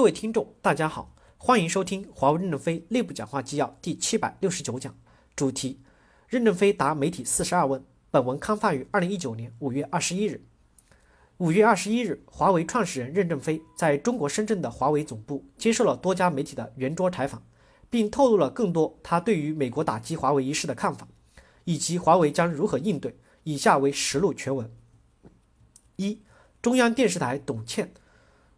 各位听众，大家好，欢迎收听华为任正非内部讲话纪要第七百六十九讲，主题：任正非答媒体四十二问。本文刊发于二零一九年五月二十一日。五月二十一日，华为创始人任正非在中国深圳的华为总部接受了多家媒体的圆桌采访，并透露了更多他对于美国打击华为一事的看法，以及华为将如何应对。以下为实录全文。一，中央电视台董倩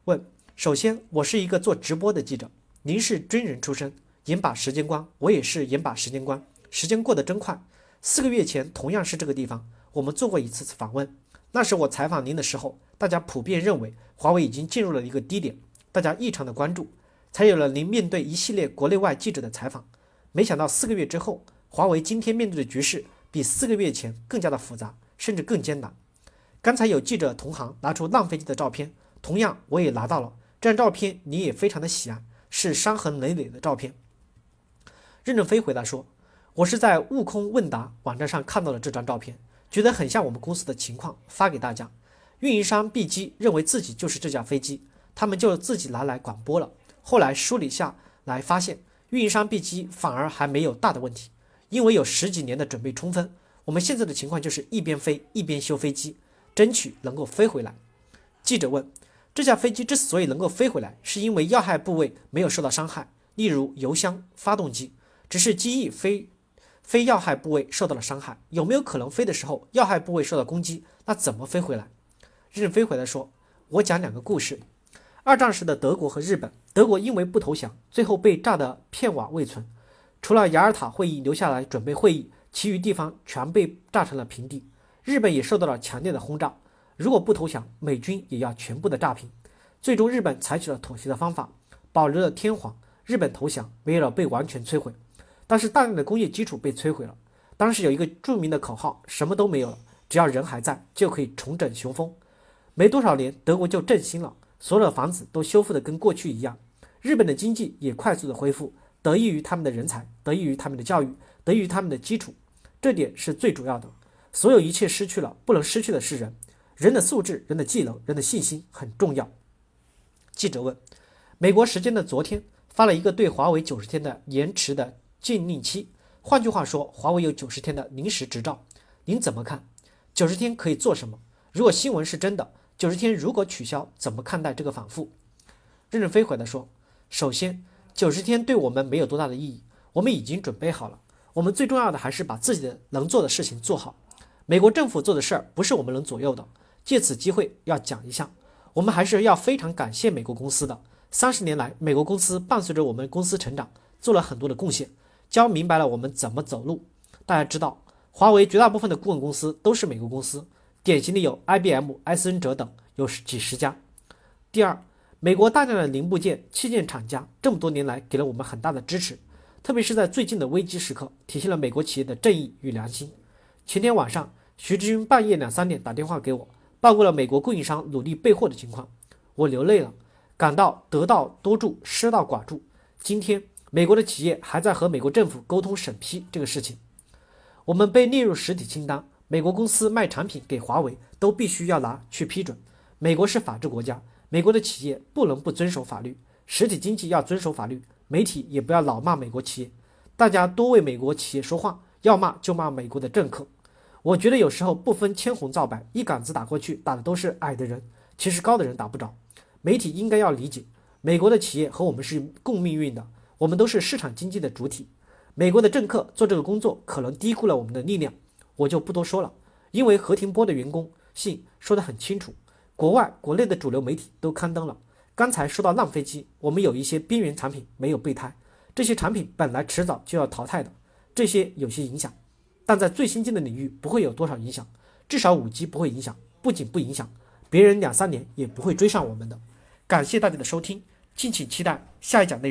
问。首先，我是一个做直播的记者，您是军人出身，严把时间关，我也是严把时间关。时间过得真快，四个月前同样是这个地方，我们做过一次次访问。那时我采访您的时候，大家普遍认为华为已经进入了一个低点，大家异常的关注，才有了您面对一系列国内外记者的采访。没想到四个月之后，华为今天面对的局势比四个月前更加的复杂，甚至更艰难。刚才有记者同行拿出浪飞机的照片，同样我也拿到了。这张照片你也非常的喜爱，是伤痕累累的照片。任正非回答说：“我是在悟空问答网站上看到了这张照片，觉得很像我们公司的情况，发给大家。运营商 B 机认为自己就是这架飞机，他们就自己拿来广播了。后来梳理下来，发现运营商 B 机反而还没有大的问题，因为有十几年的准备充分。我们现在的情况就是一边飞一边修飞机，争取能够飞回来。”记者问。这架飞机之所以能够飞回来，是因为要害部位没有受到伤害，例如油箱、发动机，只是机翼非非要害部位受到了伤害。有没有可能飞的时候要害部位受到攻击？那怎么飞回来？任飞回来说：“我讲两个故事。二战时的德国和日本，德国因为不投降，最后被炸得片瓦未存，除了雅尔塔会议留下来准备会议，其余地方全被炸成了平地。日本也受到了强烈的轰炸。”如果不投降，美军也要全部的炸平。最终，日本采取了妥协的方法，保留了天皇。日本投降，没有了被完全摧毁，但是大量的工业基础被摧毁了。当时有一个著名的口号：什么都没有了，只要人还在，就可以重整雄风。没多少年，德国就振兴了，所有的房子都修复的跟过去一样。日本的经济也快速的恢复，得益于他们的人才，得益于他们的教育，得益于他们的基础。这点是最主要的。所有一切失去了，不能失去的是人。人的素质、人的技能、人的信心很重要。记者问：美国时间的昨天发了一个对华为九十天的延迟的禁令期，换句话说，华为有九十天的临时执照，您怎么看？九十天可以做什么？如果新闻是真的，九十天如果取消，怎么看待这个反复？任正非回答说：首先，九十天对我们没有多大的意义，我们已经准备好了。我们最重要的还是把自己的能做的事情做好。美国政府做的事儿不是我们能左右的。借此机会要讲一下，我们还是要非常感谢美国公司的。三十年来，美国公司伴随着我们公司成长，做了很多的贡献，教明白了我们怎么走路。大家知道，华为绝大部分的顾问公司都是美国公司，典型的有 IBM、埃森哲等，有几十家。第二，美国大量的零部件器件厂家这么多年来给了我们很大的支持，特别是在最近的危机时刻，体现了美国企业的正义与良心。前天晚上，徐志军半夜两三点打电话给我。报告了美国供应商努力备货的情况，我流泪了，感到得道多助，失道寡助。今天，美国的企业还在和美国政府沟通审批这个事情。我们被列入实体清单，美国公司卖产品给华为都必须要拿去批准。美国是法治国家，美国的企业不能不遵守法律，实体经济要遵守法律，媒体也不要老骂美国企业，大家多为美国企业说话，要骂就骂美国的政客。我觉得有时候不分青红皂白，一杆子打过去，打的都是矮的人，其实高的人打不着。媒体应该要理解，美国的企业和我们是共命运的，我们都是市场经济的主体。美国的政客做这个工作，可能低估了我们的力量，我就不多说了。因为何庭波的员工信说得很清楚，国外、国内的主流媒体都刊登了。刚才说到浪飞机，我们有一些边缘产品没有备胎，这些产品本来迟早就要淘汰的，这些有些影响。但在最先进的领域不会有多少影响，至少五 G 不会影响。不仅不影响，别人两三年也不会追上我们的。感谢大家的收听，敬请期待下一讲内容。